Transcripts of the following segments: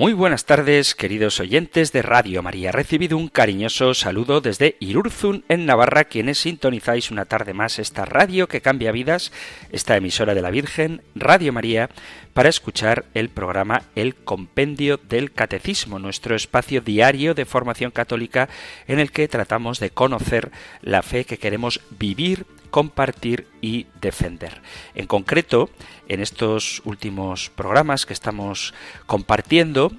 Muy buenas tardes, queridos oyentes de Radio María. Recibido un cariñoso saludo desde Irurzun, en Navarra, quienes sintonizáis una tarde más esta radio que cambia vidas, esta emisora de la Virgen, Radio María, para escuchar el programa El Compendio del Catecismo, nuestro espacio diario de formación católica en el que tratamos de conocer la fe que queremos vivir compartir y defender. En concreto, en estos últimos programas que estamos compartiendo,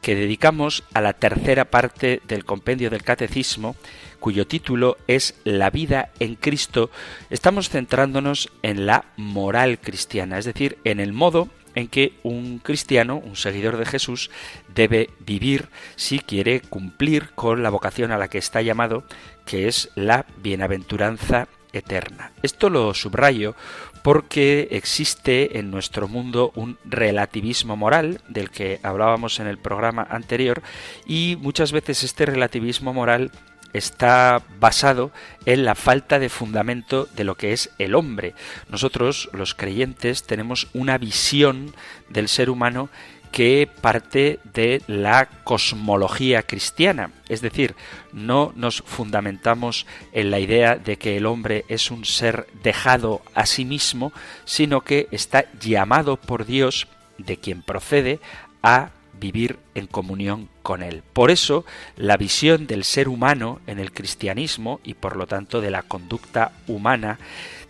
que dedicamos a la tercera parte del compendio del catecismo, cuyo título es La vida en Cristo, estamos centrándonos en la moral cristiana, es decir, en el modo en que un cristiano, un seguidor de Jesús, debe vivir si quiere cumplir con la vocación a la que está llamado, que es la bienaventuranza eterna. Esto lo subrayo porque existe en nuestro mundo un relativismo moral del que hablábamos en el programa anterior y muchas veces este relativismo moral está basado en la falta de fundamento de lo que es el hombre. Nosotros, los creyentes, tenemos una visión del ser humano que parte de la cosmología cristiana. Es decir, no nos fundamentamos en la idea de que el hombre es un ser dejado a sí mismo, sino que está llamado por Dios, de quien procede, a vivir en comunión con Él. Por eso, la visión del ser humano en el cristianismo y por lo tanto de la conducta humana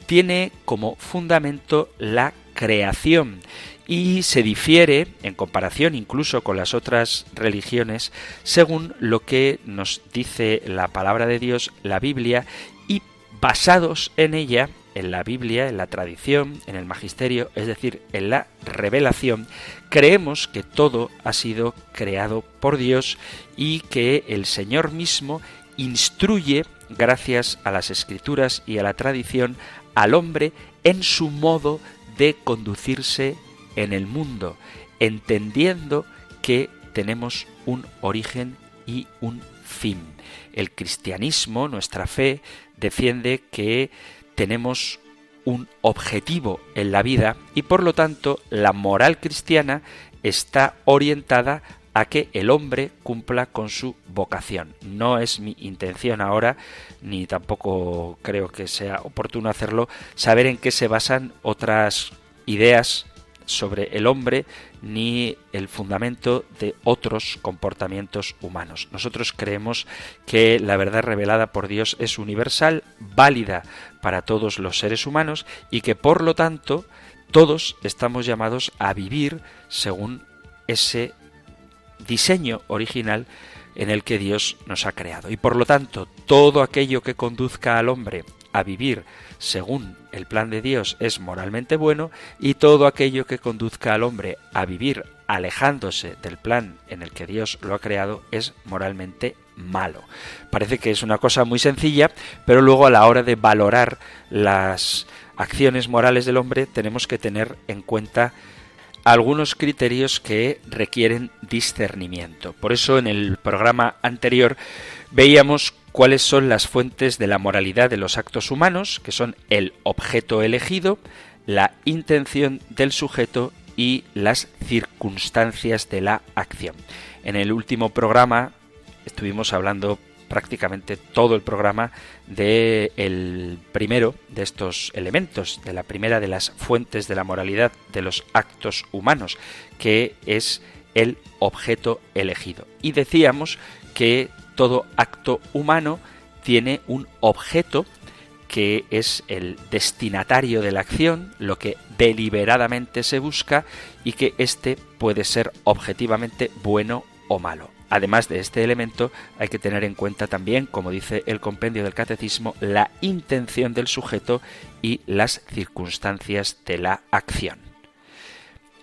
tiene como fundamento la creación y se difiere en comparación incluso con las otras religiones según lo que nos dice la palabra de Dios, la Biblia, y basados en ella, en la Biblia, en la tradición, en el magisterio, es decir, en la revelación, creemos que todo ha sido creado por Dios y que el Señor mismo instruye, gracias a las escrituras y a la tradición, al hombre en su modo de conducirse en el mundo, entendiendo que tenemos un origen y un fin. El cristianismo, nuestra fe, defiende que tenemos un objetivo en la vida y por lo tanto la moral cristiana está orientada a que el hombre cumpla con su vocación. No es mi intención ahora, ni tampoco creo que sea oportuno hacerlo, saber en qué se basan otras ideas sobre el hombre ni el fundamento de otros comportamientos humanos. Nosotros creemos que la verdad revelada por Dios es universal, válida para todos los seres humanos y que por lo tanto todos estamos llamados a vivir según ese diseño original en el que Dios nos ha creado. Y por lo tanto, todo aquello que conduzca al hombre a vivir según el plan de Dios es moralmente bueno y todo aquello que conduzca al hombre a vivir alejándose del plan en el que Dios lo ha creado es moralmente malo. Parece que es una cosa muy sencilla, pero luego a la hora de valorar las acciones morales del hombre tenemos que tener en cuenta algunos criterios que requieren discernimiento. Por eso en el programa anterior veíamos cuáles son las fuentes de la moralidad de los actos humanos, que son el objeto elegido, la intención del sujeto y las circunstancias de la acción. En el último programa estuvimos hablando prácticamente todo el programa de el primero de estos elementos, de la primera de las fuentes de la moralidad de los actos humanos, que es el objeto elegido. Y decíamos que todo acto humano tiene un objeto que es el destinatario de la acción, lo que deliberadamente se busca y que éste puede ser objetivamente bueno o malo. Además de este elemento, hay que tener en cuenta también, como dice el compendio del catecismo, la intención del sujeto y las circunstancias de la acción.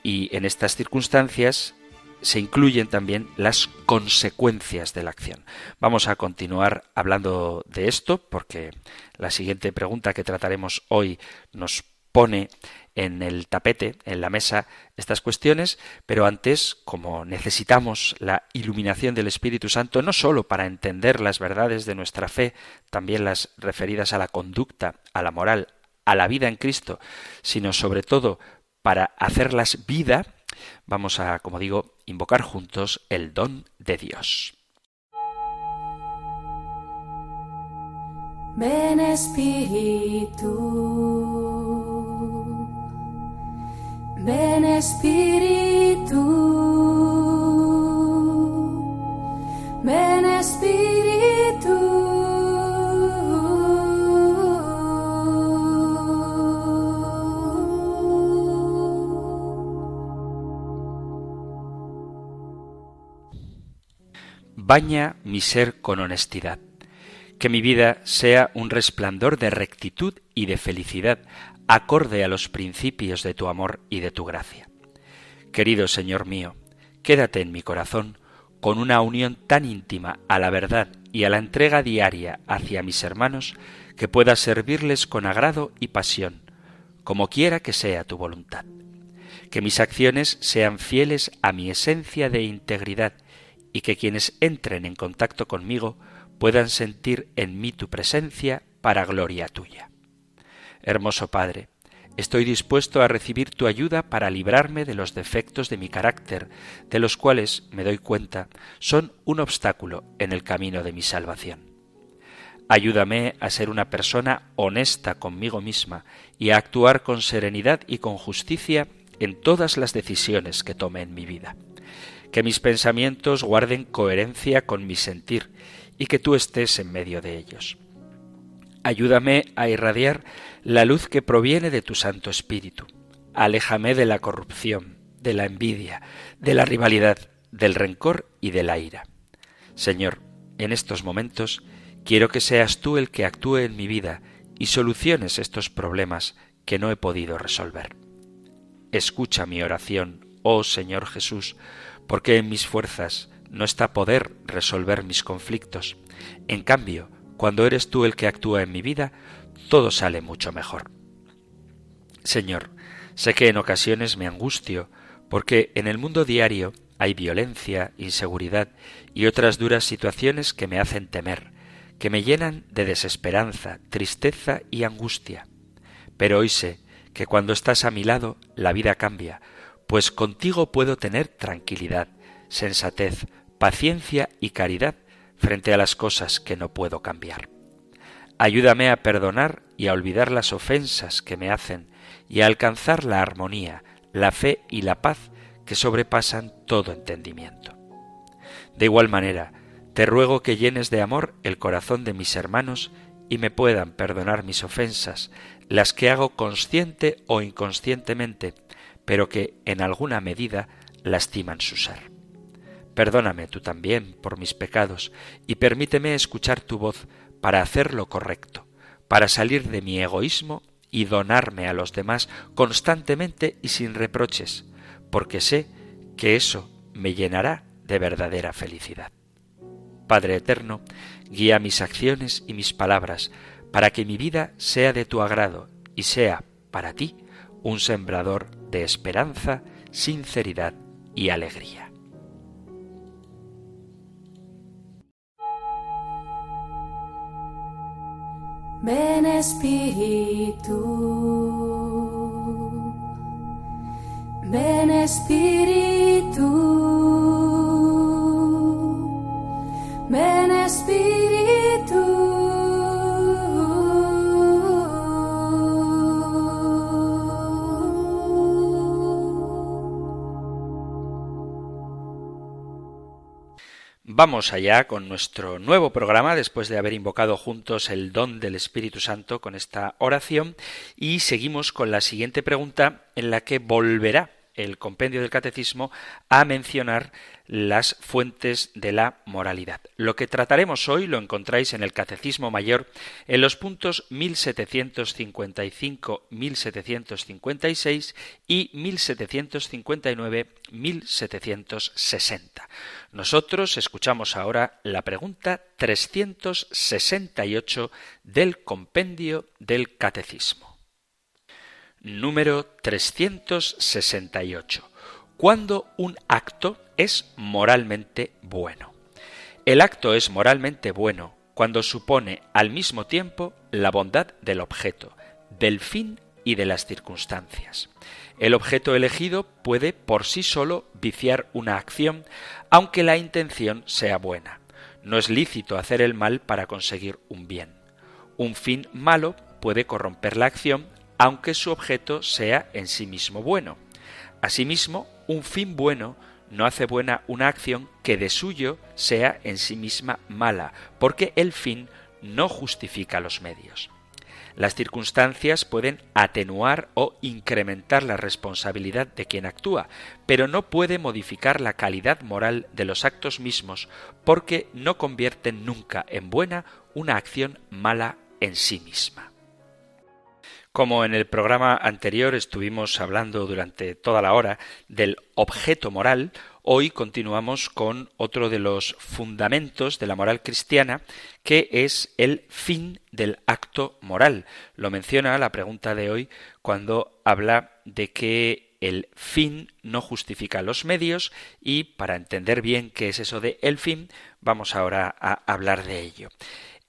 Y en estas circunstancias se incluyen también las consecuencias de la acción. Vamos a continuar hablando de esto porque la siguiente pregunta que trataremos hoy nos pone en el tapete, en la mesa, estas cuestiones, pero antes, como necesitamos la iluminación del Espíritu Santo, no sólo para entender las verdades de nuestra fe, también las referidas a la conducta, a la moral, a la vida en Cristo, sino sobre todo para hacerlas vida, vamos a, como digo, invocar juntos el don de Dios. Ven Espíritu, ven Espíritu, ven Espíritu. Baña mi ser con honestidad. Que mi vida sea un resplandor de rectitud y de felicidad, acorde a los principios de tu amor y de tu gracia. Querido Señor mío, quédate en mi corazón con una unión tan íntima a la verdad y a la entrega diaria hacia mis hermanos que pueda servirles con agrado y pasión, como quiera que sea tu voluntad. Que mis acciones sean fieles a mi esencia de integridad y que quienes entren en contacto conmigo puedan sentir en mí tu presencia para gloria tuya. Hermoso Padre, estoy dispuesto a recibir tu ayuda para librarme de los defectos de mi carácter, de los cuales, me doy cuenta, son un obstáculo en el camino de mi salvación. Ayúdame a ser una persona honesta conmigo misma y a actuar con serenidad y con justicia en todas las decisiones que tome en mi vida que mis pensamientos guarden coherencia con mi sentir y que tú estés en medio de ellos. Ayúdame a irradiar la luz que proviene de tu Santo Espíritu. Aléjame de la corrupción, de la envidia, de la rivalidad, del rencor y de la ira. Señor, en estos momentos quiero que seas tú el que actúe en mi vida y soluciones estos problemas que no he podido resolver. Escucha mi oración, oh Señor Jesús, porque en mis fuerzas no está poder resolver mis conflictos. En cambio, cuando eres tú el que actúa en mi vida, todo sale mucho mejor. Señor, sé que en ocasiones me angustio, porque en el mundo diario hay violencia, inseguridad y otras duras situaciones que me hacen temer, que me llenan de desesperanza, tristeza y angustia. Pero hoy sé que cuando estás a mi lado la vida cambia, pues contigo puedo tener tranquilidad, sensatez, paciencia y caridad frente a las cosas que no puedo cambiar. Ayúdame a perdonar y a olvidar las ofensas que me hacen y a alcanzar la armonía, la fe y la paz que sobrepasan todo entendimiento. De igual manera, te ruego que llenes de amor el corazón de mis hermanos y me puedan perdonar mis ofensas, las que hago consciente o inconscientemente, pero que en alguna medida lastiman su ser. Perdóname tú también por mis pecados y permíteme escuchar tu voz para hacer lo correcto, para salir de mi egoísmo y donarme a los demás constantemente y sin reproches, porque sé que eso me llenará de verdadera felicidad. Padre Eterno, guía mis acciones y mis palabras, para que mi vida sea de tu agrado y sea, para ti, un sembrador de esperanza, sinceridad y alegría. Ven Espíritu, ven Espíritu, ven Espíritu. Vamos allá con nuestro nuevo programa después de haber invocado juntos el don del Espíritu Santo con esta oración y seguimos con la siguiente pregunta en la que volverá el compendio del catecismo a mencionar las fuentes de la moralidad. Lo que trataremos hoy lo encontráis en el Catecismo Mayor en los puntos 1755, 1756 y 1759, 1760. Nosotros escuchamos ahora la pregunta 368 del compendio del Catecismo. Número 368. ¿Cuándo un acto es moralmente bueno? El acto es moralmente bueno cuando supone al mismo tiempo la bondad del objeto, del fin y de las circunstancias. El objeto elegido puede por sí solo viciar una acción, aunque la intención sea buena. No es lícito hacer el mal para conseguir un bien. Un fin malo puede corromper la acción, aunque su objeto sea en sí mismo bueno. Asimismo, un fin bueno no hace buena una acción que de suyo sea en sí misma mala, porque el fin no justifica los medios. Las circunstancias pueden atenuar o incrementar la responsabilidad de quien actúa, pero no puede modificar la calidad moral de los actos mismos porque no convierten nunca en buena una acción mala en sí misma. Como en el programa anterior estuvimos hablando durante toda la hora del objeto moral, hoy continuamos con otro de los fundamentos de la moral cristiana, que es el fin del acto moral. Lo menciona la pregunta de hoy cuando habla de que el fin no justifica los medios y para entender bien qué es eso de el fin, vamos ahora a hablar de ello.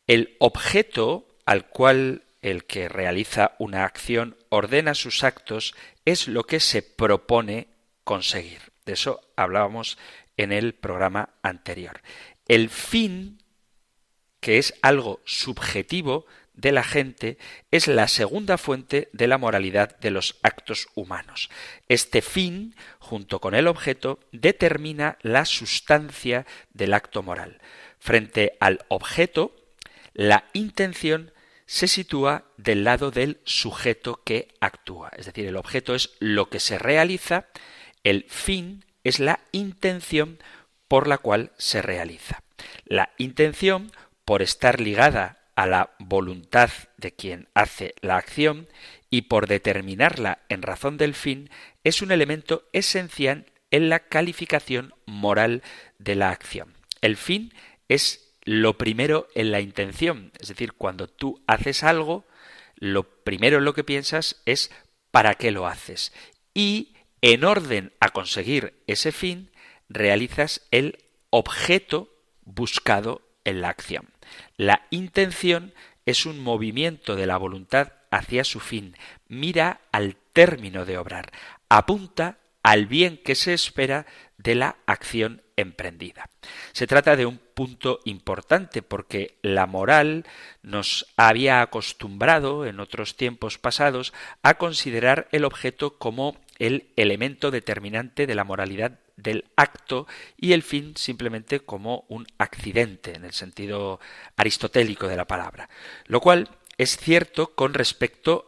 El objeto al cual el que realiza una acción ordena sus actos es lo que se propone conseguir. De eso hablábamos en el programa anterior. El fin, que es algo subjetivo de la gente, es la segunda fuente de la moralidad de los actos humanos. Este fin, junto con el objeto, determina la sustancia del acto moral. Frente al objeto, la intención se sitúa del lado del sujeto que actúa. Es decir, el objeto es lo que se realiza, el fin es la intención por la cual se realiza. La intención, por estar ligada a la voluntad de quien hace la acción y por determinarla en razón del fin, es un elemento esencial en la calificación moral de la acción. El fin es lo primero en la intención. Es decir, cuando tú haces algo, lo primero en lo que piensas es para qué lo haces. Y en orden a conseguir ese fin, realizas el objeto buscado en la acción. La intención es un movimiento de la voluntad hacia su fin, mira al término de obrar, apunta al bien que se espera de la acción emprendida. Se trata de un punto importante porque la moral nos había acostumbrado en otros tiempos pasados a considerar el objeto como el elemento determinante de la moralidad del acto y el fin simplemente como un accidente en el sentido aristotélico de la palabra, lo cual es cierto con respecto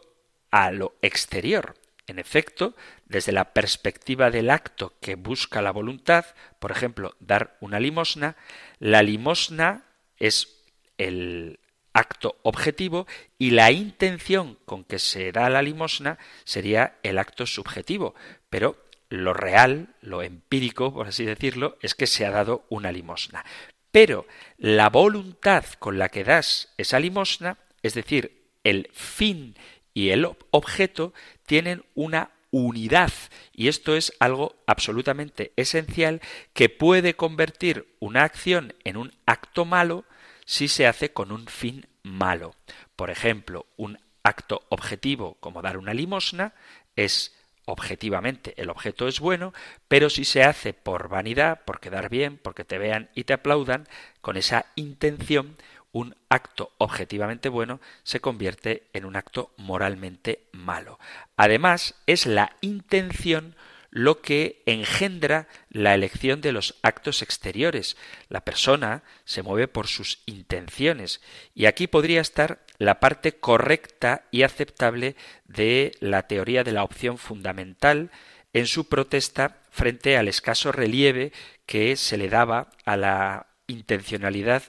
a lo exterior. En efecto, desde la perspectiva del acto que busca la voluntad, por ejemplo, dar una limosna, la limosna es el acto objetivo y la intención con que se da la limosna sería el acto subjetivo. Pero lo real, lo empírico, por así decirlo, es que se ha dado una limosna. Pero la voluntad con la que das esa limosna, es decir, el fin y el objeto tienen una unidad y esto es algo absolutamente esencial que puede convertir una acción en un acto malo si se hace con un fin malo. Por ejemplo, un acto objetivo como dar una limosna es objetivamente el objeto es bueno, pero si se hace por vanidad, por quedar bien, porque te vean y te aplaudan, con esa intención, un acto objetivamente bueno se convierte en un acto moralmente malo. Además, es la intención lo que engendra la elección de los actos exteriores. La persona se mueve por sus intenciones y aquí podría estar la parte correcta y aceptable de la teoría de la opción fundamental en su protesta frente al escaso relieve que se le daba a la intencionalidad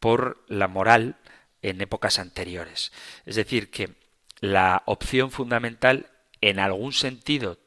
por la moral en épocas anteriores. Es decir, que la opción fundamental en algún sentido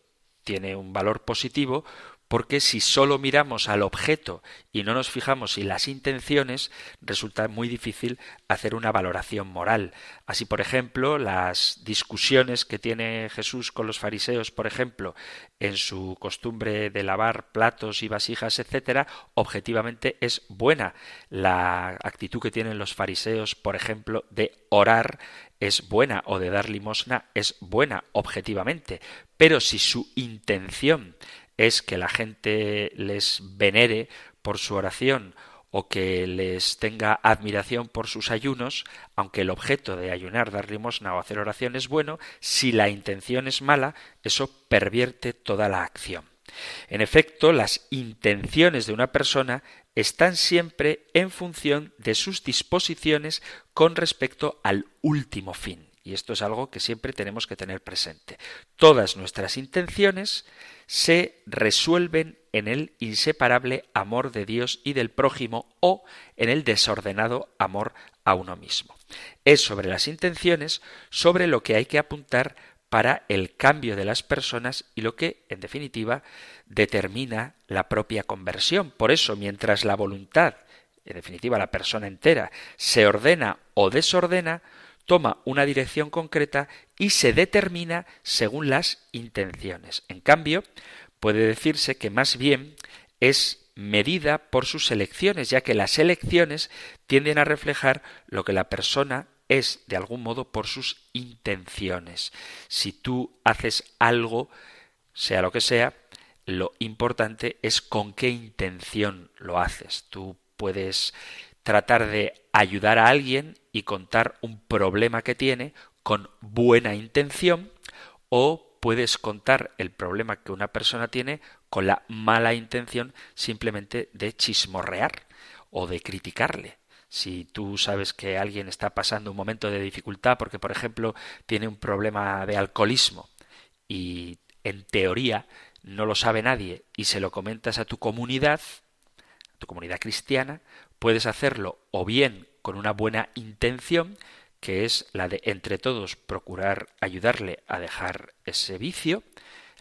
tiene un valor positivo porque si solo miramos al objeto y no nos fijamos en las intenciones, resulta muy difícil hacer una valoración moral. Así, por ejemplo, las discusiones que tiene Jesús con los fariseos, por ejemplo, en su costumbre de lavar platos y vasijas, etcétera, objetivamente es buena. La actitud que tienen los fariseos, por ejemplo, de orar es buena o de dar limosna es buena objetivamente, pero si su intención es que la gente les venere por su oración o que les tenga admiración por sus ayunos, aunque el objeto de ayunar, dar limosna o hacer oración es bueno, si la intención es mala, eso pervierte toda la acción. En efecto, las intenciones de una persona están siempre en función de sus disposiciones con respecto al último fin. Y esto es algo que siempre tenemos que tener presente. Todas nuestras intenciones se resuelven en el inseparable amor de Dios y del prójimo o en el desordenado amor a uno mismo. Es sobre las intenciones sobre lo que hay que apuntar para el cambio de las personas y lo que, en definitiva, determina la propia conversión. Por eso, mientras la voluntad, en definitiva la persona entera, se ordena o desordena, toma una dirección concreta y se determina según las intenciones. En cambio, puede decirse que más bien es medida por sus elecciones, ya que las elecciones tienden a reflejar lo que la persona es de algún modo por sus intenciones. Si tú haces algo, sea lo que sea, lo importante es con qué intención lo haces. Tú puedes tratar de ayudar a alguien y contar un problema que tiene con buena intención o puedes contar el problema que una persona tiene con la mala intención simplemente de chismorrear o de criticarle. Si tú sabes que alguien está pasando un momento de dificultad porque, por ejemplo, tiene un problema de alcoholismo y en teoría no lo sabe nadie y se lo comentas a tu comunidad, tu comunidad cristiana, puedes hacerlo o bien con una buena intención, que es la de entre todos procurar ayudarle a dejar ese vicio,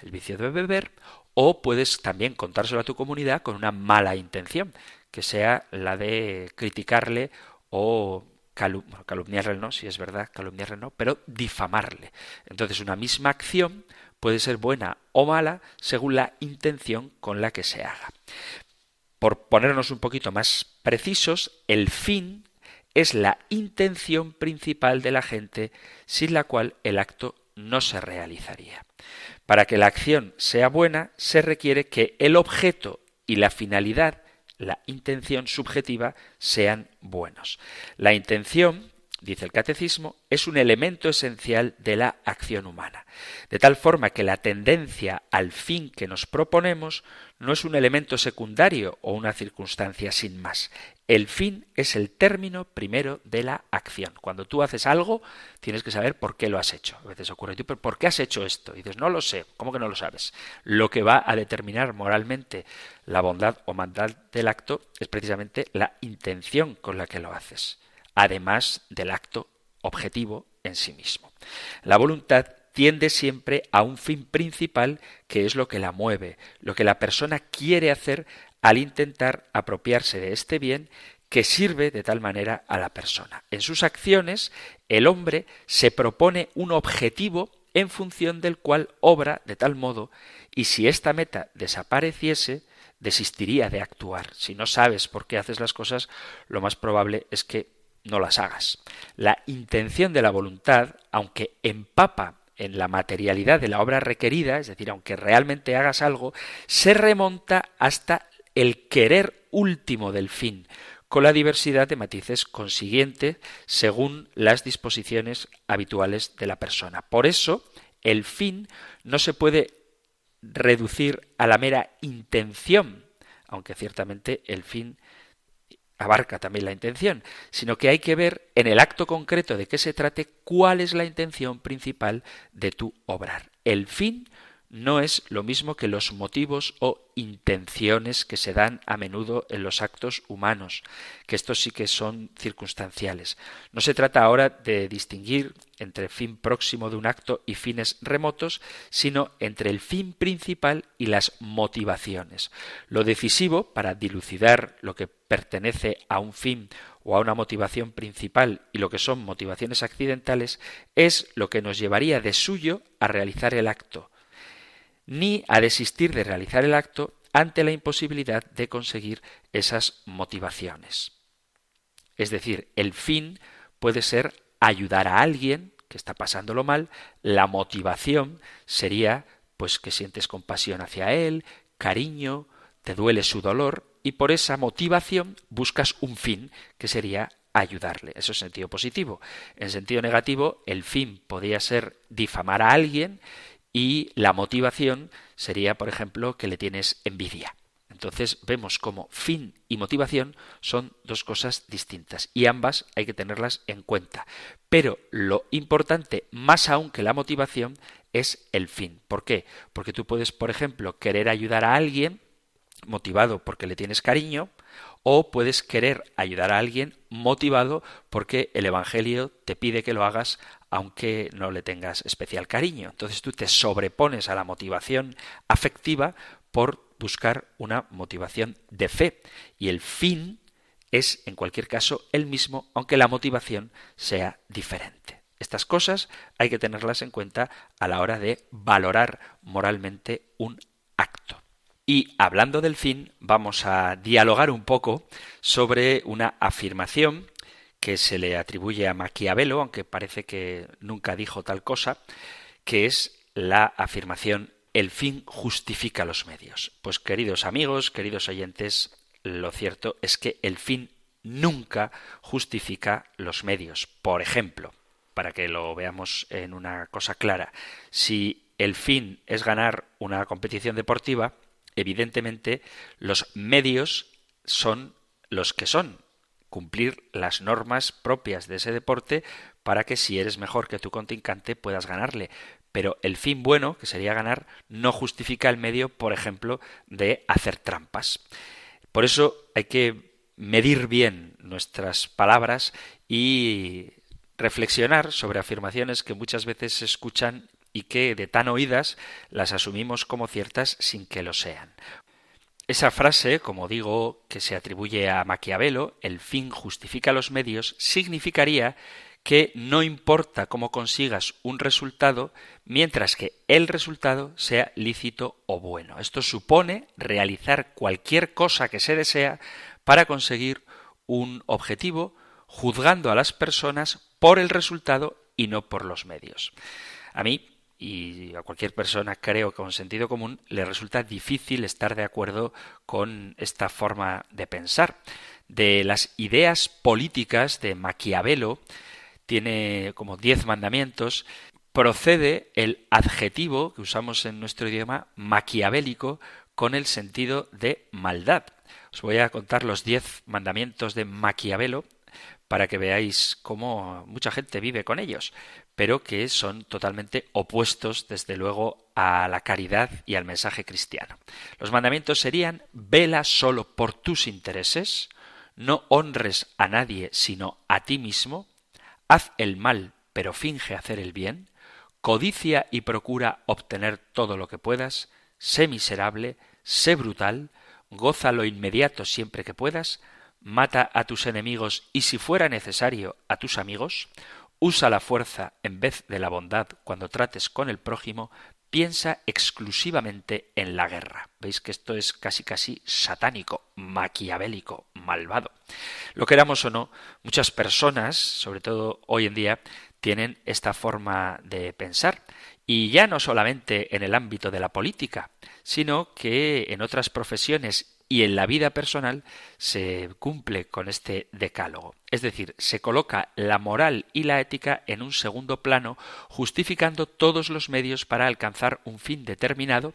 el vicio de beber, o puedes también contárselo a tu comunidad con una mala intención, que sea la de criticarle o calumniarle no, si es verdad, calumniarle no, pero difamarle. Entonces una misma acción puede ser buena o mala según la intención con la que se haga. Por ponernos un poquito más precisos, el fin es la intención principal de la gente sin la cual el acto no se realizaría. Para que la acción sea buena se requiere que el objeto y la finalidad, la intención subjetiva, sean buenos. La intención dice el catecismo, es un elemento esencial de la acción humana, de tal forma que la tendencia al fin que nos proponemos no es un elemento secundario o una circunstancia sin más. El fin es el término primero de la acción. Cuando tú haces algo, tienes que saber por qué lo has hecho. A veces ocurre, pero ¿por qué has hecho esto? Y dices, no lo sé. ¿Cómo que no lo sabes? Lo que va a determinar moralmente la bondad o maldad del acto es precisamente la intención con la que lo haces además del acto objetivo en sí mismo. La voluntad tiende siempre a un fin principal que es lo que la mueve, lo que la persona quiere hacer al intentar apropiarse de este bien que sirve de tal manera a la persona. En sus acciones, el hombre se propone un objetivo en función del cual obra de tal modo, y si esta meta desapareciese, desistiría de actuar. Si no sabes por qué haces las cosas, lo más probable es que no las hagas. La intención de la voluntad, aunque empapa en la materialidad de la obra requerida, es decir, aunque realmente hagas algo, se remonta hasta el querer último del fin, con la diversidad de matices consiguiente según las disposiciones habituales de la persona. Por eso, el fin no se puede reducir a la mera intención, aunque ciertamente el fin abarca también la intención, sino que hay que ver en el acto concreto de qué se trate cuál es la intención principal de tu obrar. El fin no es lo mismo que los motivos o intenciones que se dan a menudo en los actos humanos, que estos sí que son circunstanciales. No se trata ahora de distinguir entre fin próximo de un acto y fines remotos, sino entre el fin principal y las motivaciones. Lo decisivo para dilucidar lo que pertenece a un fin o a una motivación principal y lo que son motivaciones accidentales es lo que nos llevaría de suyo a realizar el acto ni a desistir de realizar el acto ante la imposibilidad de conseguir esas motivaciones. Es decir, el fin puede ser ayudar a alguien que está pasándolo mal, la motivación sería pues que sientes compasión hacia él, cariño, te duele su dolor y por esa motivación buscas un fin que sería ayudarle. Eso es sentido positivo. En sentido negativo, el fin podría ser difamar a alguien y la motivación sería, por ejemplo, que le tienes envidia. Entonces vemos como fin y motivación son dos cosas distintas y ambas hay que tenerlas en cuenta. Pero lo importante, más aún que la motivación, es el fin. ¿Por qué? Porque tú puedes, por ejemplo, querer ayudar a alguien motivado porque le tienes cariño o puedes querer ayudar a alguien motivado porque el Evangelio te pide que lo hagas aunque no le tengas especial cariño. Entonces tú te sobrepones a la motivación afectiva por buscar una motivación de fe. Y el fin es, en cualquier caso, el mismo, aunque la motivación sea diferente. Estas cosas hay que tenerlas en cuenta a la hora de valorar moralmente un acto. Y hablando del fin, vamos a dialogar un poco sobre una afirmación que se le atribuye a Maquiavelo, aunque parece que nunca dijo tal cosa, que es la afirmación el fin justifica los medios. Pues queridos amigos, queridos oyentes, lo cierto es que el fin nunca justifica los medios. Por ejemplo, para que lo veamos en una cosa clara, si el fin es ganar una competición deportiva, evidentemente los medios son los que son cumplir las normas propias de ese deporte para que si eres mejor que tu contrincante puedas ganarle. Pero el fin bueno, que sería ganar, no justifica el medio, por ejemplo, de hacer trampas. Por eso hay que medir bien nuestras palabras y reflexionar sobre afirmaciones que muchas veces se escuchan y que de tan oídas las asumimos como ciertas sin que lo sean. Esa frase, como digo, que se atribuye a Maquiavelo, el fin justifica los medios, significaría que no importa cómo consigas un resultado mientras que el resultado sea lícito o bueno. Esto supone realizar cualquier cosa que se desea para conseguir un objetivo juzgando a las personas por el resultado y no por los medios. A mí y a cualquier persona, creo, con sentido común, le resulta difícil estar de acuerdo con esta forma de pensar. De las ideas políticas de Maquiavelo, tiene como diez mandamientos, procede el adjetivo que usamos en nuestro idioma maquiavélico con el sentido de maldad. Os voy a contar los diez mandamientos de Maquiavelo para que veáis cómo mucha gente vive con ellos, pero que son totalmente opuestos, desde luego, a la caridad y al mensaje cristiano. Los mandamientos serían vela solo por tus intereses, no honres a nadie sino a ti mismo, haz el mal pero finge hacer el bien, codicia y procura obtener todo lo que puedas, sé miserable, sé brutal, goza lo inmediato siempre que puedas, mata a tus enemigos y si fuera necesario a tus amigos, usa la fuerza en vez de la bondad cuando trates con el prójimo, piensa exclusivamente en la guerra. Veis que esto es casi casi satánico, maquiavélico, malvado. Lo queramos o no, muchas personas, sobre todo hoy en día, tienen esta forma de pensar. Y ya no solamente en el ámbito de la política, sino que en otras profesiones y en la vida personal se cumple con este decálogo. Es decir, se coloca la moral y la ética en un segundo plano, justificando todos los medios para alcanzar un fin determinado,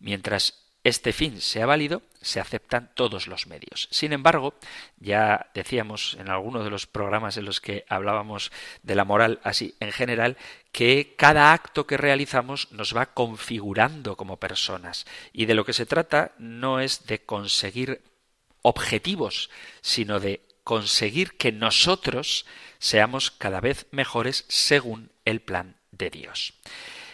mientras este fin sea válido, se aceptan todos los medios. Sin embargo, ya decíamos en alguno de los programas en los que hablábamos de la moral así en general, que cada acto que realizamos nos va configurando como personas. Y de lo que se trata no es de conseguir objetivos, sino de conseguir que nosotros seamos cada vez mejores según el plan de Dios.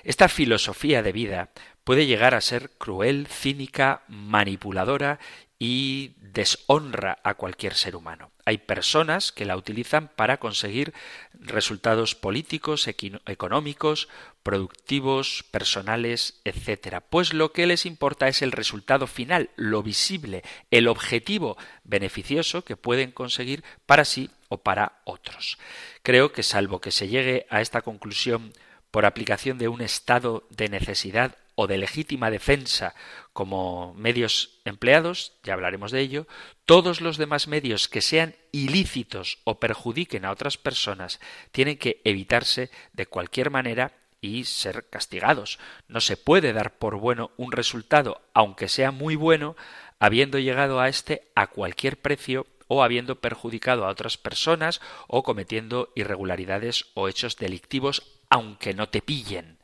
Esta filosofía de vida puede llegar a ser cruel, cínica, manipuladora y deshonra a cualquier ser humano. Hay personas que la utilizan para conseguir resultados políticos, económicos, productivos, personales, etc. Pues lo que les importa es el resultado final, lo visible, el objetivo beneficioso que pueden conseguir para sí o para otros. Creo que salvo que se llegue a esta conclusión por aplicación de un estado de necesidad o de legítima defensa como medios empleados, ya hablaremos de ello, todos los demás medios que sean ilícitos o perjudiquen a otras personas tienen que evitarse de cualquier manera y ser castigados. No se puede dar por bueno un resultado, aunque sea muy bueno, habiendo llegado a este a cualquier precio o habiendo perjudicado a otras personas o cometiendo irregularidades o hechos delictivos, aunque no te pillen.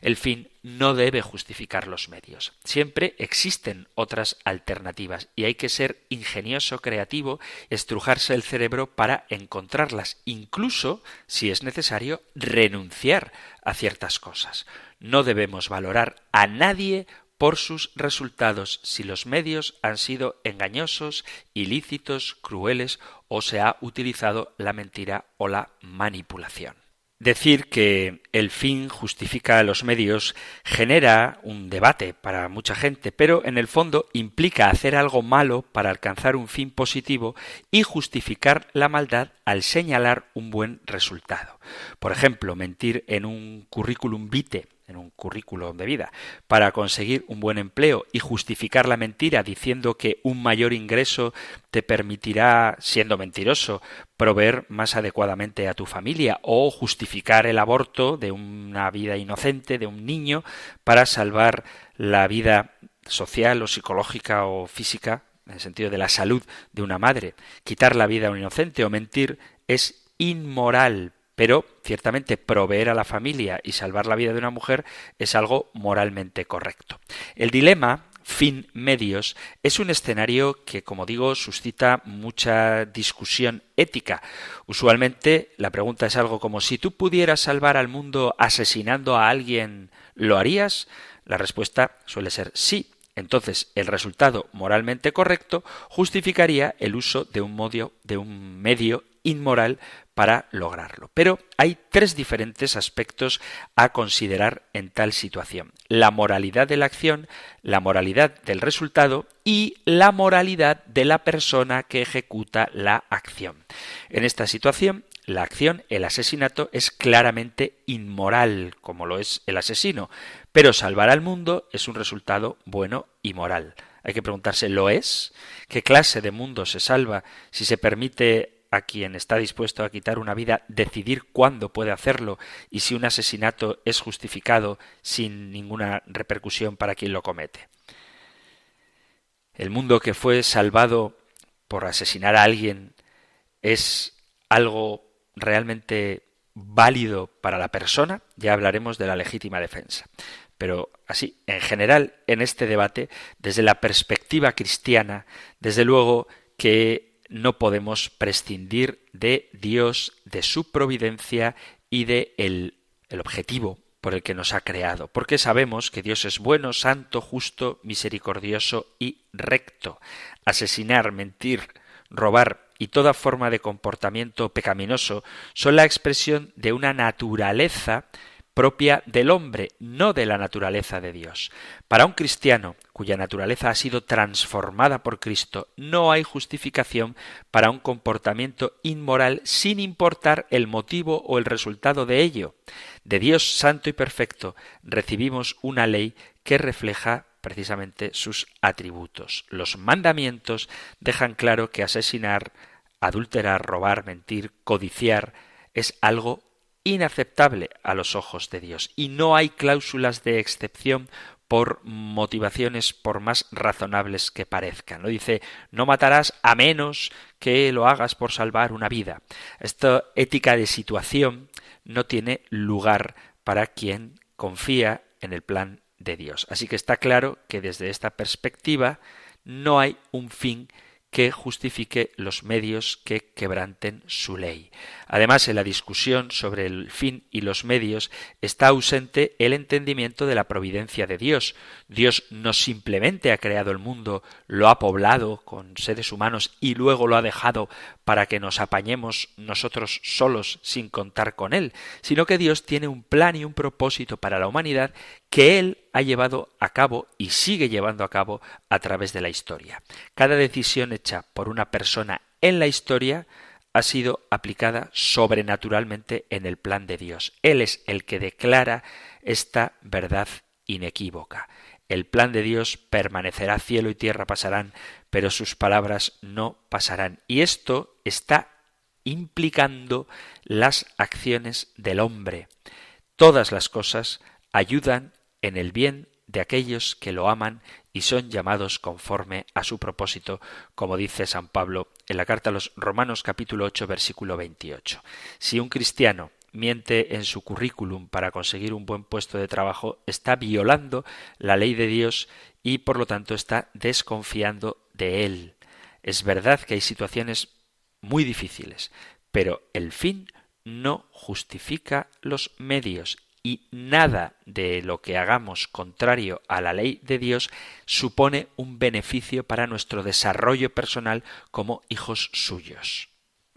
El fin no debe justificar los medios. Siempre existen otras alternativas y hay que ser ingenioso, creativo, estrujarse el cerebro para encontrarlas, incluso, si es necesario, renunciar a ciertas cosas. No debemos valorar a nadie por sus resultados si los medios han sido engañosos, ilícitos, crueles o se ha utilizado la mentira o la manipulación. Decir que el fin justifica los medios genera un debate para mucha gente, pero en el fondo implica hacer algo malo para alcanzar un fin positivo y justificar la maldad al señalar un buen resultado. Por ejemplo, mentir en un currículum vitae en un currículo de vida, para conseguir un buen empleo y justificar la mentira diciendo que un mayor ingreso te permitirá, siendo mentiroso, proveer más adecuadamente a tu familia o justificar el aborto de una vida inocente, de un niño, para salvar la vida social o psicológica o física, en el sentido de la salud de una madre. Quitar la vida a un inocente o mentir es inmoral pero ciertamente proveer a la familia y salvar la vida de una mujer es algo moralmente correcto. El dilema fin medios es un escenario que, como digo, suscita mucha discusión ética. Usualmente la pregunta es algo como si tú pudieras salvar al mundo asesinando a alguien, ¿lo harías? La respuesta suele ser sí. Entonces, el resultado moralmente correcto justificaría el uso de un, de un medio inmoral para lograrlo. Pero hay tres diferentes aspectos a considerar en tal situación. La moralidad de la acción, la moralidad del resultado y la moralidad de la persona que ejecuta la acción. En esta situación, la acción, el asesinato, es claramente inmoral, como lo es el asesino, pero salvar al mundo es un resultado bueno y moral. Hay que preguntarse, ¿lo es? ¿Qué clase de mundo se salva si se permite a quien está dispuesto a quitar una vida decidir cuándo puede hacerlo y si un asesinato es justificado sin ninguna repercusión para quien lo comete. El mundo que fue salvado por asesinar a alguien es algo realmente válido para la persona, ya hablaremos de la legítima defensa. Pero así, en general, en este debate, desde la perspectiva cristiana, desde luego que no podemos prescindir de Dios, de su providencia y de el, el objetivo por el que nos ha creado, porque sabemos que Dios es bueno, santo, justo, misericordioso y recto. Asesinar, mentir, robar y toda forma de comportamiento pecaminoso son la expresión de una naturaleza propia del hombre, no de la naturaleza de Dios. Para un cristiano cuya naturaleza ha sido transformada por Cristo, no hay justificación para un comportamiento inmoral sin importar el motivo o el resultado de ello. De Dios santo y perfecto recibimos una ley que refleja precisamente sus atributos. Los mandamientos dejan claro que asesinar, adulterar, robar, mentir, codiciar es algo inaceptable a los ojos de Dios y no hay cláusulas de excepción por motivaciones por más razonables que parezcan. Lo dice, no matarás a menos que lo hagas por salvar una vida. Esta ética de situación no tiene lugar para quien confía en el plan de Dios. Así que está claro que desde esta perspectiva no hay un fin que justifique los medios que quebranten su ley. Además, en la discusión sobre el fin y los medios está ausente el entendimiento de la providencia de Dios. Dios no simplemente ha creado el mundo, lo ha poblado con seres humanos y luego lo ha dejado para que nos apañemos nosotros solos sin contar con él, sino que Dios tiene un plan y un propósito para la humanidad que él ha llevado a cabo y sigue llevando a cabo a través de la historia. Cada decisión hecha por una persona en la historia ha sido aplicada sobrenaturalmente en el plan de Dios. Él es el que declara esta verdad inequívoca. El plan de Dios permanecerá, cielo y tierra pasarán, pero sus palabras no pasarán. Y esto está implicando las acciones del hombre. Todas las cosas ayudan en el bien de aquellos que lo aman y son llamados conforme a su propósito, como dice San Pablo en la carta a los Romanos capítulo 8 versículo 28. Si un cristiano miente en su currículum para conseguir un buen puesto de trabajo, está violando la ley de Dios y por lo tanto está desconfiando de él. Es verdad que hay situaciones muy difíciles, pero el fin no justifica los medios y nada de lo que hagamos contrario a la ley de Dios supone un beneficio para nuestro desarrollo personal como hijos suyos.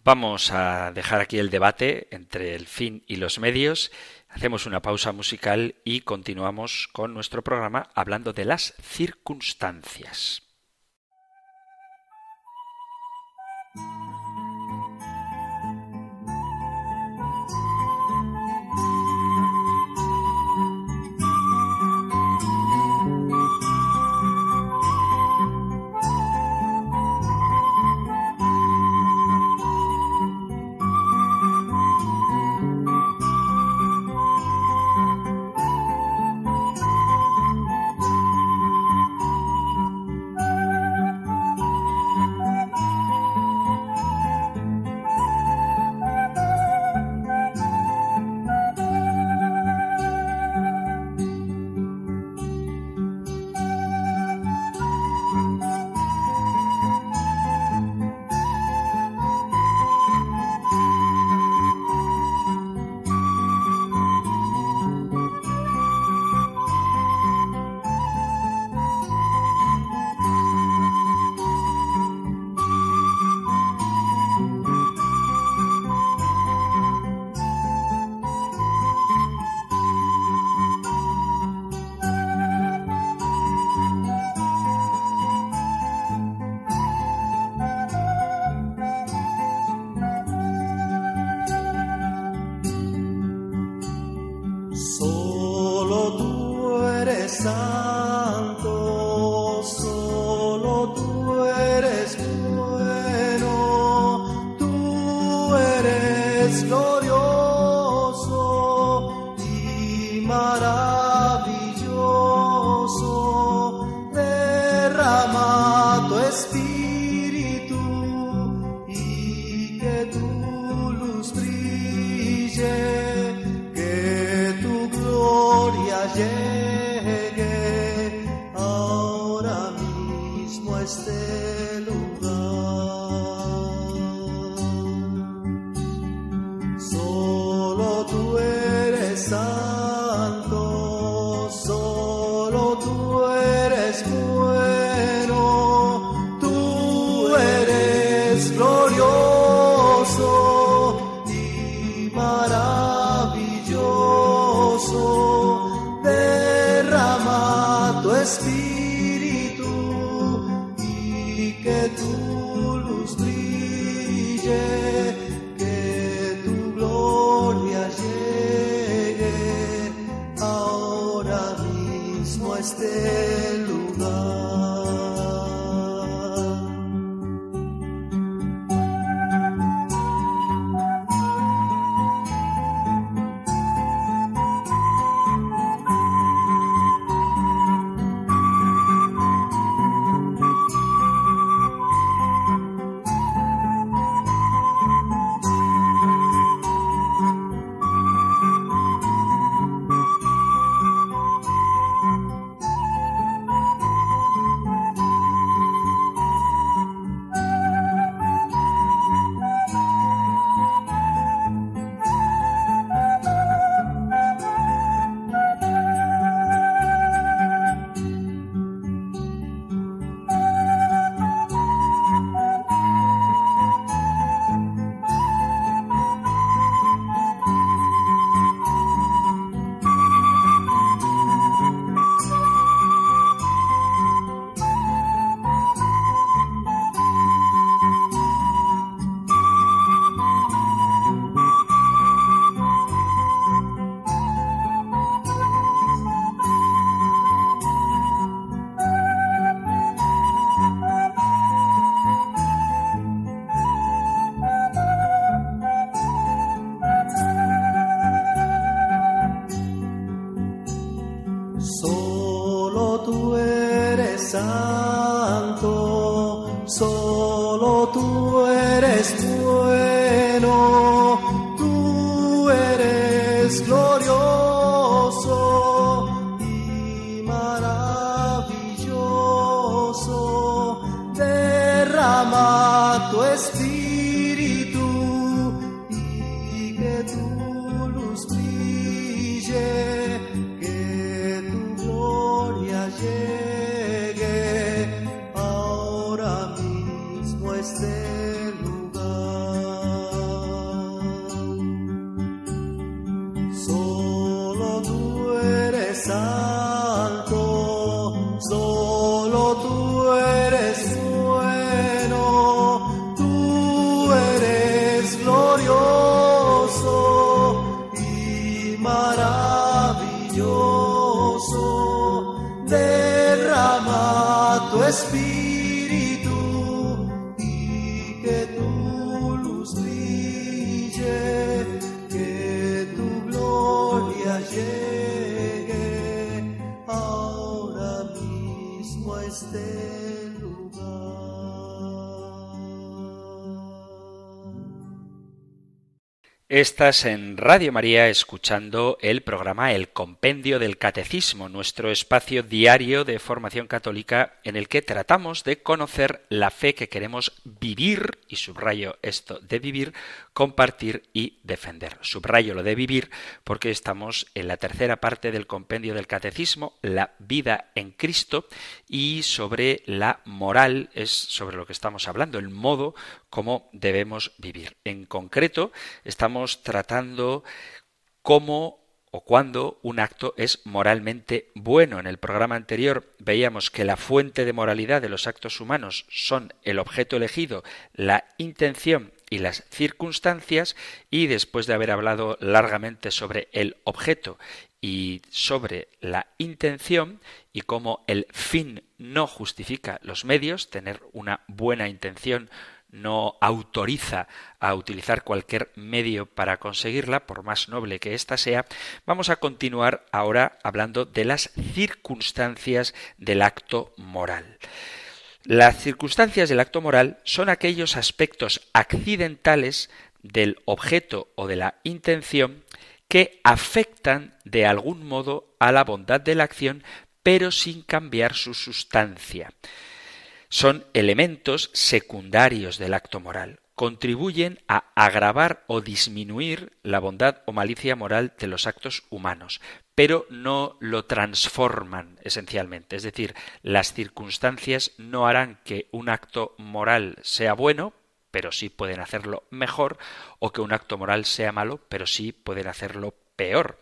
Vamos a dejar aquí el debate entre el fin y los medios, hacemos una pausa musical y continuamos con nuestro programa hablando de las circunstancias. sun. Eres Estás en Radio María escuchando el programa El Compendio del Catecismo, nuestro espacio diario de formación católica en el que tratamos de conocer la fe que queremos vivir, y subrayo esto de vivir, compartir y defender. Subrayo lo de vivir porque estamos en la tercera parte del Compendio del Catecismo, la vida en Cristo, y sobre la moral es sobre lo que estamos hablando, el modo como debemos vivir. En concreto, estamos tratando cómo o cuándo un acto es moralmente bueno. En el programa anterior veíamos que la fuente de moralidad de los actos humanos son el objeto elegido, la intención y las circunstancias y después de haber hablado largamente sobre el objeto y sobre la intención y cómo el fin no justifica los medios, tener una buena intención no autoriza a utilizar cualquier medio para conseguirla, por más noble que ésta sea, vamos a continuar ahora hablando de las circunstancias del acto moral. Las circunstancias del acto moral son aquellos aspectos accidentales del objeto o de la intención que afectan de algún modo a la bondad de la acción, pero sin cambiar su sustancia son elementos secundarios del acto moral. Contribuyen a agravar o disminuir la bondad o malicia moral de los actos humanos, pero no lo transforman esencialmente. Es decir, las circunstancias no harán que un acto moral sea bueno, pero sí pueden hacerlo mejor, o que un acto moral sea malo, pero sí pueden hacerlo peor.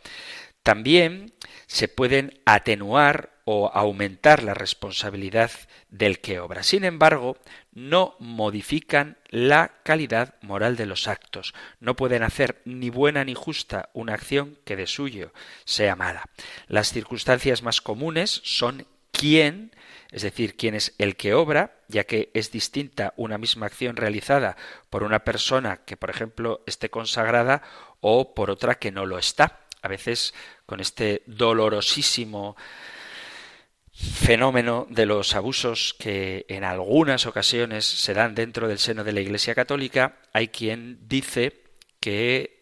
También se pueden atenuar o aumentar la responsabilidad del que obra. Sin embargo, no modifican la calidad moral de los actos. No pueden hacer ni buena ni justa una acción que de suyo sea mala. Las circunstancias más comunes son quién, es decir, quién es el que obra, ya que es distinta una misma acción realizada por una persona que, por ejemplo, esté consagrada o por otra que no lo está a veces con este dolorosísimo fenómeno de los abusos que en algunas ocasiones se dan dentro del seno de la Iglesia Católica, hay quien dice que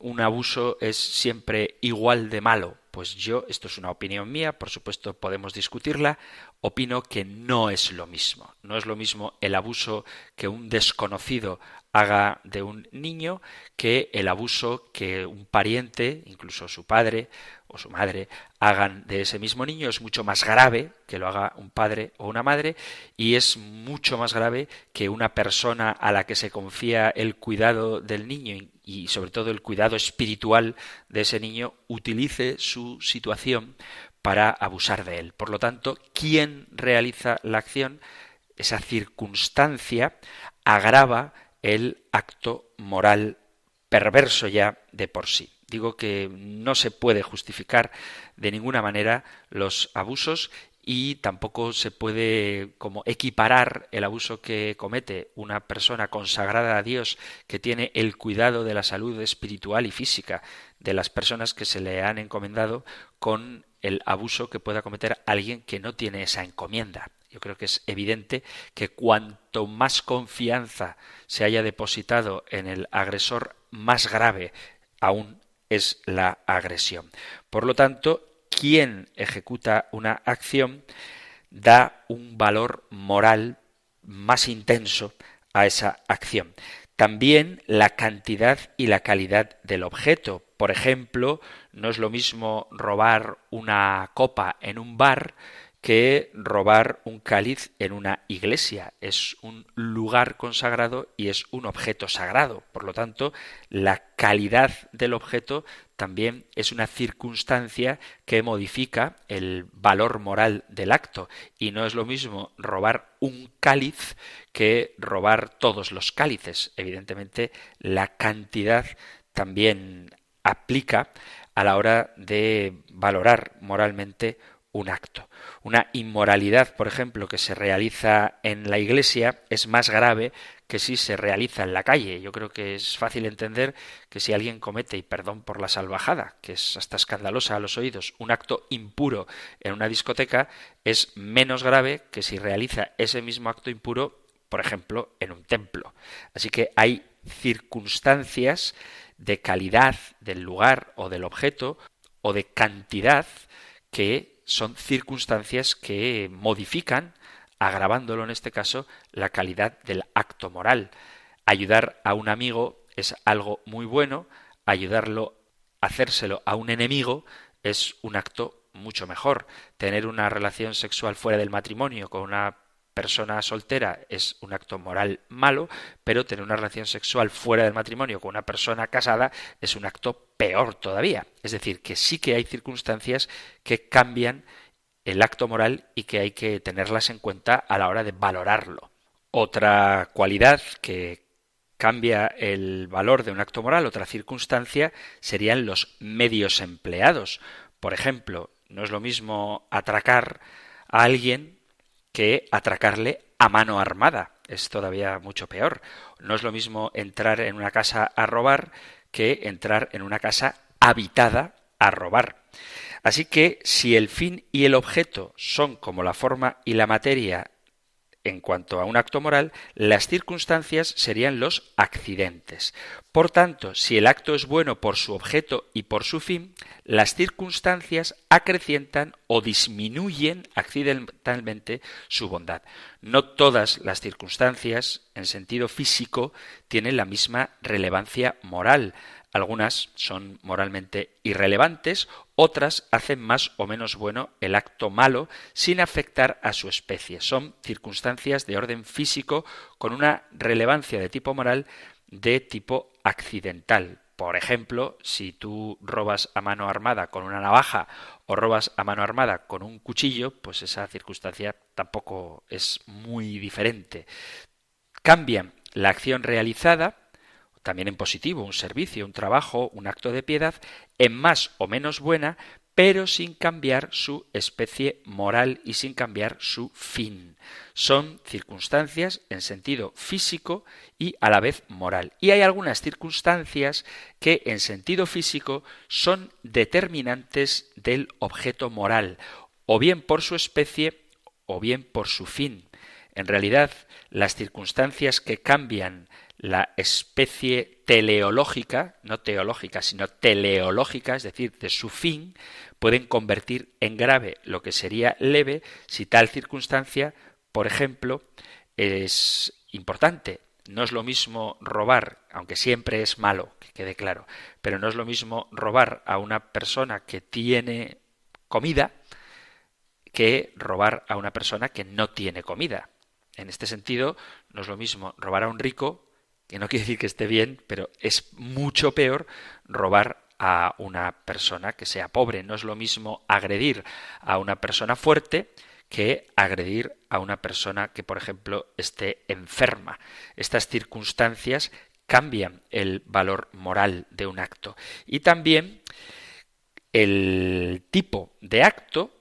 un abuso es siempre igual de malo. Pues yo, esto es una opinión mía, por supuesto podemos discutirla, opino que no es lo mismo. No es lo mismo el abuso que un desconocido haga de un niño que el abuso que un pariente, incluso su padre o su madre, hagan de ese mismo niño es mucho más grave que lo haga un padre o una madre y es mucho más grave que una persona a la que se confía el cuidado del niño y sobre todo el cuidado espiritual de ese niño utilice su situación para abusar de él. Por lo tanto, quien realiza la acción, esa circunstancia, agrava el acto moral perverso ya de por sí. Digo que no se puede justificar de ninguna manera los abusos y tampoco se puede como equiparar el abuso que comete una persona consagrada a Dios que tiene el cuidado de la salud espiritual y física de las personas que se le han encomendado con el abuso que pueda cometer alguien que no tiene esa encomienda. Yo creo que es evidente que cuanto más confianza se haya depositado en el agresor, más grave aún es la agresión. Por lo tanto, quien ejecuta una acción da un valor moral más intenso a esa acción. También la cantidad y la calidad del objeto. Por ejemplo, no es lo mismo robar una copa en un bar que robar un cáliz en una iglesia. Es un lugar consagrado y es un objeto sagrado. Por lo tanto, la calidad del objeto también es una circunstancia que modifica el valor moral del acto. Y no es lo mismo robar un cáliz que robar todos los cálices. Evidentemente, la cantidad también aplica a la hora de valorar moralmente un acto. Una inmoralidad, por ejemplo, que se realiza en la iglesia es más grave que si se realiza en la calle. Yo creo que es fácil entender que si alguien comete, y perdón por la salvajada, que es hasta escandalosa a los oídos, un acto impuro en una discoteca, es menos grave que si realiza ese mismo acto impuro, por ejemplo, en un templo. Así que hay circunstancias de calidad del lugar o del objeto o de cantidad que son circunstancias que modifican, agravándolo en este caso, la calidad del acto moral. Ayudar a un amigo es algo muy bueno, ayudarlo, hacérselo a un enemigo es un acto mucho mejor. Tener una relación sexual fuera del matrimonio con una persona soltera es un acto moral malo, pero tener una relación sexual fuera del matrimonio con una persona casada es un acto peor todavía. Es decir, que sí que hay circunstancias que cambian el acto moral y que hay que tenerlas en cuenta a la hora de valorarlo. Otra cualidad que cambia el valor de un acto moral, otra circunstancia, serían los medios empleados. Por ejemplo, no es lo mismo atracar a alguien que atracarle a mano armada. Es todavía mucho peor. No es lo mismo entrar en una casa a robar que entrar en una casa habitada a robar. Así que si el fin y el objeto son como la forma y la materia en cuanto a un acto moral, las circunstancias serían los accidentes. Por tanto, si el acto es bueno por su objeto y por su fin, las circunstancias acrecientan o disminuyen accidentalmente su bondad. No todas las circunstancias, en sentido físico, tienen la misma relevancia moral. Algunas son moralmente irrelevantes, otras hacen más o menos bueno el acto malo sin afectar a su especie. Son circunstancias de orden físico con una relevancia de tipo moral de tipo accidental. Por ejemplo, si tú robas a mano armada con una navaja o robas a mano armada con un cuchillo, pues esa circunstancia tampoco es muy diferente. Cambian la acción realizada también en positivo, un servicio, un trabajo, un acto de piedad, en más o menos buena, pero sin cambiar su especie moral y sin cambiar su fin. Son circunstancias en sentido físico y a la vez moral. Y hay algunas circunstancias que en sentido físico son determinantes del objeto moral, o bien por su especie o bien por su fin. En realidad, las circunstancias que cambian la especie teleológica, no teológica, sino teleológica, es decir, de su fin, pueden convertir en grave lo que sería leve si tal circunstancia, por ejemplo, es importante. No es lo mismo robar, aunque siempre es malo, que quede claro, pero no es lo mismo robar a una persona que tiene comida que robar a una persona que no tiene comida. En este sentido, no es lo mismo robar a un rico que no quiere decir que esté bien, pero es mucho peor robar a una persona que sea pobre. No es lo mismo agredir a una persona fuerte que agredir a una persona que, por ejemplo, esté enferma. Estas circunstancias cambian el valor moral de un acto. Y también el tipo de acto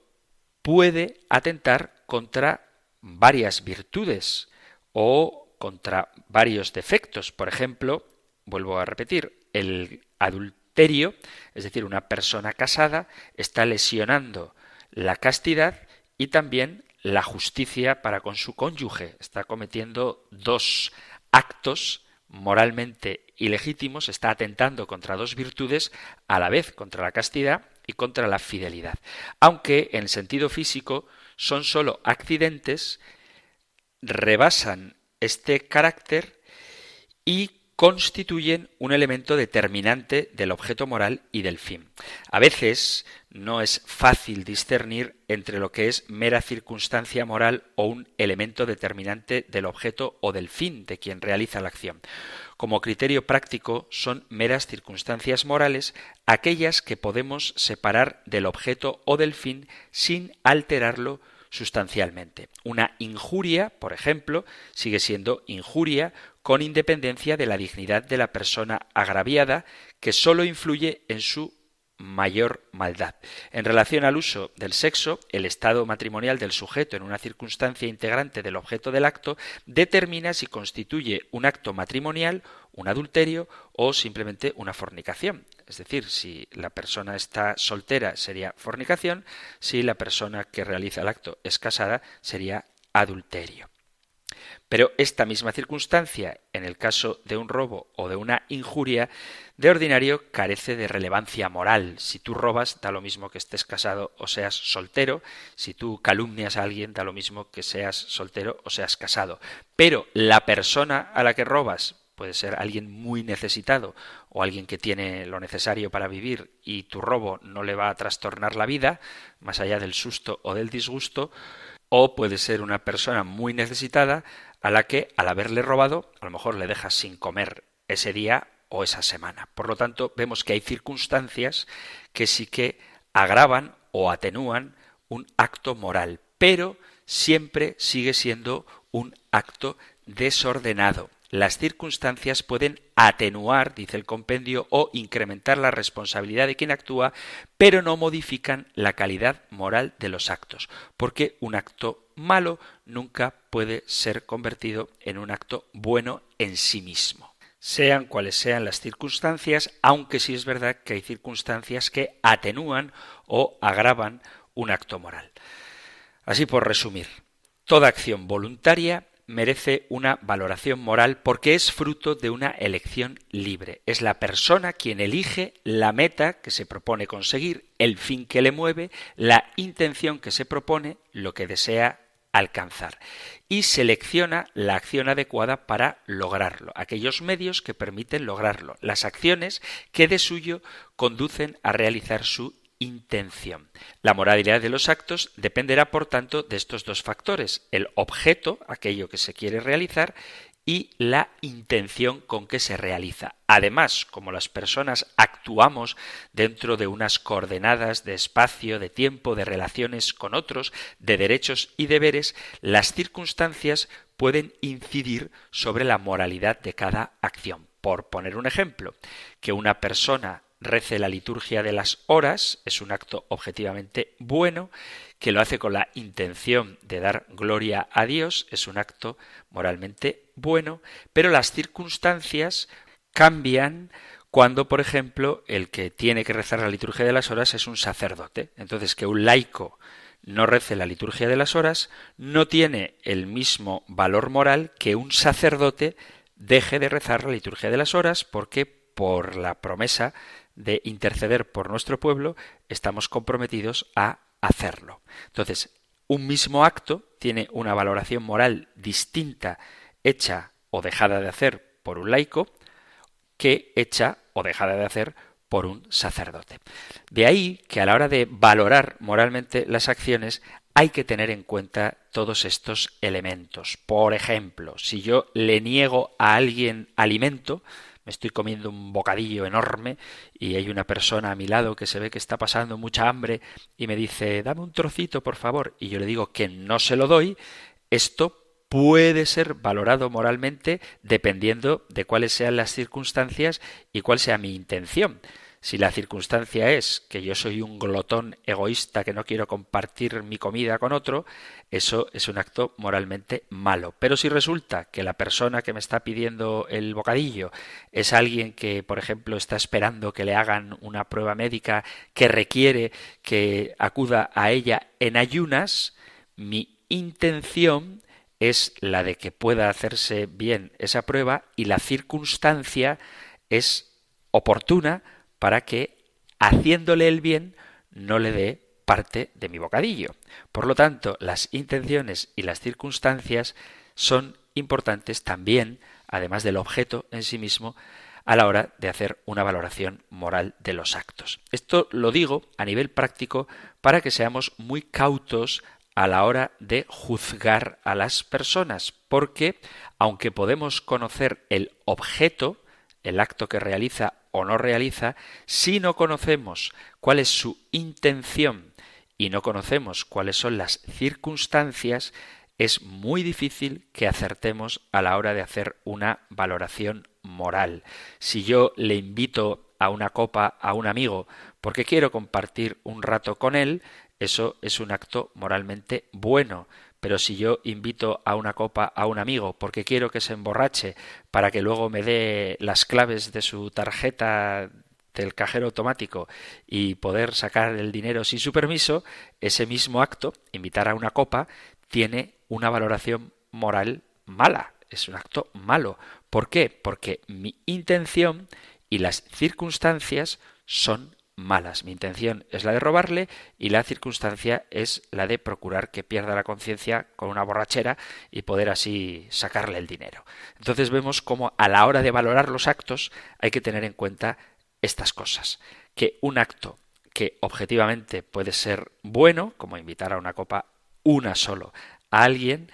puede atentar contra varias virtudes o contra varios defectos. Por ejemplo, vuelvo a repetir, el adulterio, es decir, una persona casada, está lesionando la castidad y también la justicia para con su cónyuge. Está cometiendo dos actos moralmente ilegítimos, está atentando contra dos virtudes a la vez, contra la castidad y contra la fidelidad. Aunque en sentido físico son sólo accidentes, rebasan este carácter y constituyen un elemento determinante del objeto moral y del fin. A veces no es fácil discernir entre lo que es mera circunstancia moral o un elemento determinante del objeto o del fin de quien realiza la acción. Como criterio práctico son meras circunstancias morales aquellas que podemos separar del objeto o del fin sin alterarlo sustancialmente. Una injuria, por ejemplo, sigue siendo injuria con independencia de la dignidad de la persona agraviada, que sólo influye en su mayor maldad. En relación al uso del sexo, el estado matrimonial del sujeto en una circunstancia integrante del objeto del acto determina si constituye un acto matrimonial, un adulterio o simplemente una fornicación. Es decir, si la persona está soltera sería fornicación, si la persona que realiza el acto es casada sería adulterio. Pero esta misma circunstancia, en el caso de un robo o de una injuria, de ordinario carece de relevancia moral. Si tú robas, da lo mismo que estés casado o seas soltero. Si tú calumnias a alguien, da lo mismo que seas soltero o seas casado. Pero la persona a la que robas puede ser alguien muy necesitado o alguien que tiene lo necesario para vivir y tu robo no le va a trastornar la vida, más allá del susto o del disgusto, o puede ser una persona muy necesitada a la que, al haberle robado, a lo mejor le dejas sin comer ese día o esa semana. Por lo tanto, vemos que hay circunstancias que sí que agravan o atenúan un acto moral, pero siempre sigue siendo un acto desordenado. Las circunstancias pueden atenuar, dice el compendio, o incrementar la responsabilidad de quien actúa, pero no modifican la calidad moral de los actos, porque un acto malo nunca puede ser convertido en un acto bueno en sí mismo. Sean cuales sean las circunstancias, aunque sí es verdad que hay circunstancias que atenúan o agravan un acto moral. Así por resumir, toda acción voluntaria merece una valoración moral porque es fruto de una elección libre. Es la persona quien elige la meta que se propone conseguir, el fin que le mueve, la intención que se propone, lo que desea alcanzar y selecciona la acción adecuada para lograrlo, aquellos medios que permiten lograrlo, las acciones que de suyo conducen a realizar su intención. La moralidad de los actos dependerá, por tanto, de estos dos factores, el objeto, aquello que se quiere realizar, y la intención con que se realiza. Además, como las personas actuamos dentro de unas coordenadas de espacio, de tiempo, de relaciones con otros, de derechos y deberes, las circunstancias pueden incidir sobre la moralidad de cada acción. Por poner un ejemplo, que una persona rece la liturgia de las horas es un acto objetivamente bueno, que lo hace con la intención de dar gloria a Dios es un acto moralmente bueno, pero las circunstancias cambian cuando, por ejemplo, el que tiene que rezar la liturgia de las horas es un sacerdote. Entonces, que un laico no rece la liturgia de las horas no tiene el mismo valor moral que un sacerdote deje de rezar la liturgia de las horas porque por la promesa de interceder por nuestro pueblo, estamos comprometidos a hacerlo. Entonces, un mismo acto tiene una valoración moral distinta hecha o dejada de hacer por un laico que hecha o dejada de hacer por un sacerdote. De ahí que a la hora de valorar moralmente las acciones hay que tener en cuenta todos estos elementos. Por ejemplo, si yo le niego a alguien alimento, me estoy comiendo un bocadillo enorme y hay una persona a mi lado que se ve que está pasando mucha hambre y me dice dame un trocito por favor y yo le digo que no se lo doy, esto puede ser valorado moralmente dependiendo de cuáles sean las circunstancias y cuál sea mi intención. Si la circunstancia es que yo soy un glotón egoísta que no quiero compartir mi comida con otro, eso es un acto moralmente malo. Pero si resulta que la persona que me está pidiendo el bocadillo es alguien que, por ejemplo, está esperando que le hagan una prueba médica que requiere que acuda a ella en ayunas, mi intención es la de que pueda hacerse bien esa prueba y la circunstancia es oportuna para que haciéndole el bien no le dé parte de mi bocadillo. Por lo tanto, las intenciones y las circunstancias son importantes también, además del objeto en sí mismo, a la hora de hacer una valoración moral de los actos. Esto lo digo a nivel práctico para que seamos muy cautos a la hora de juzgar a las personas, porque aunque podemos conocer el objeto, el acto que realiza o no realiza, si no conocemos cuál es su intención y no conocemos cuáles son las circunstancias, es muy difícil que acertemos a la hora de hacer una valoración moral. Si yo le invito a una copa a un amigo porque quiero compartir un rato con él, eso es un acto moralmente bueno. Pero si yo invito a una copa a un amigo porque quiero que se emborrache para que luego me dé las claves de su tarjeta del cajero automático y poder sacar el dinero sin su permiso, ese mismo acto, invitar a una copa, tiene una valoración moral mala, es un acto malo. ¿Por qué? Porque mi intención y las circunstancias son malas. Mi intención es la de robarle y la circunstancia es la de procurar que pierda la conciencia con una borrachera y poder así sacarle el dinero. Entonces vemos cómo a la hora de valorar los actos hay que tener en cuenta estas cosas. Que un acto que objetivamente puede ser bueno, como invitar a una copa una solo a alguien,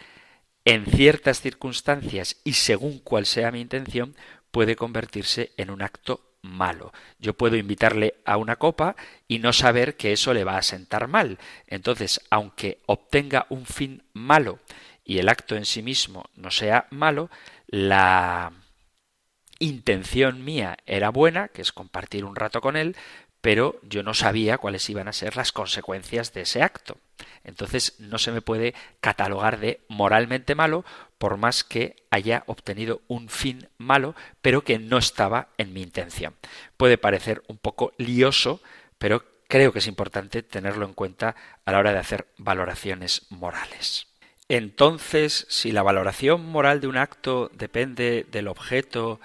en ciertas circunstancias y según cuál sea mi intención, puede convertirse en un acto malo. Yo puedo invitarle a una copa y no saber que eso le va a sentar mal. Entonces, aunque obtenga un fin malo y el acto en sí mismo no sea malo, la intención mía era buena, que es compartir un rato con él, pero yo no sabía cuáles iban a ser las consecuencias de ese acto. Entonces no se me puede catalogar de moralmente malo por más que haya obtenido un fin malo, pero que no estaba en mi intención. Puede parecer un poco lioso, pero creo que es importante tenerlo en cuenta a la hora de hacer valoraciones morales. Entonces, si la valoración moral de un acto depende del objeto,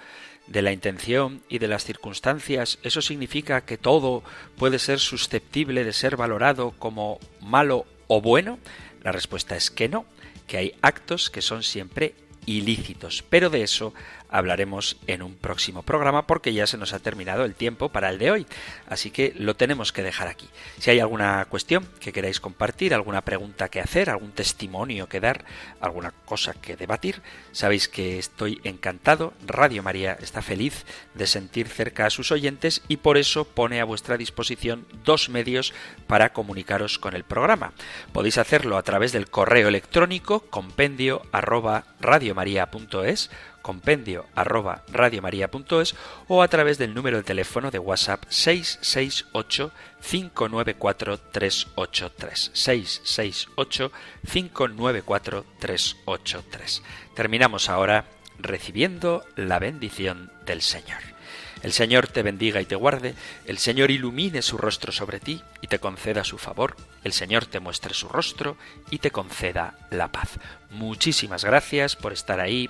de la intención y de las circunstancias, ¿eso significa que todo puede ser susceptible de ser valorado como malo o bueno? La respuesta es que no, que hay actos que son siempre ilícitos, pero de eso hablaremos en un próximo programa porque ya se nos ha terminado el tiempo para el de hoy. Así que lo tenemos que dejar aquí. Si hay alguna cuestión que queráis compartir, alguna pregunta que hacer, algún testimonio que dar, alguna cosa que debatir, sabéis que estoy encantado. Radio María está feliz de sentir cerca a sus oyentes y por eso pone a vuestra disposición dos medios para comunicaros con el programa. Podéis hacerlo a través del correo electrónico compendio compendio arroba radiomaria.es o a través del número de teléfono de WhatsApp 668 594 383 668 594 383. Terminamos ahora recibiendo la bendición del Señor. El Señor te bendiga y te guarde, el Señor ilumine su rostro sobre ti y te conceda su favor, el Señor te muestre su rostro y te conceda la paz. Muchísimas gracias por estar ahí,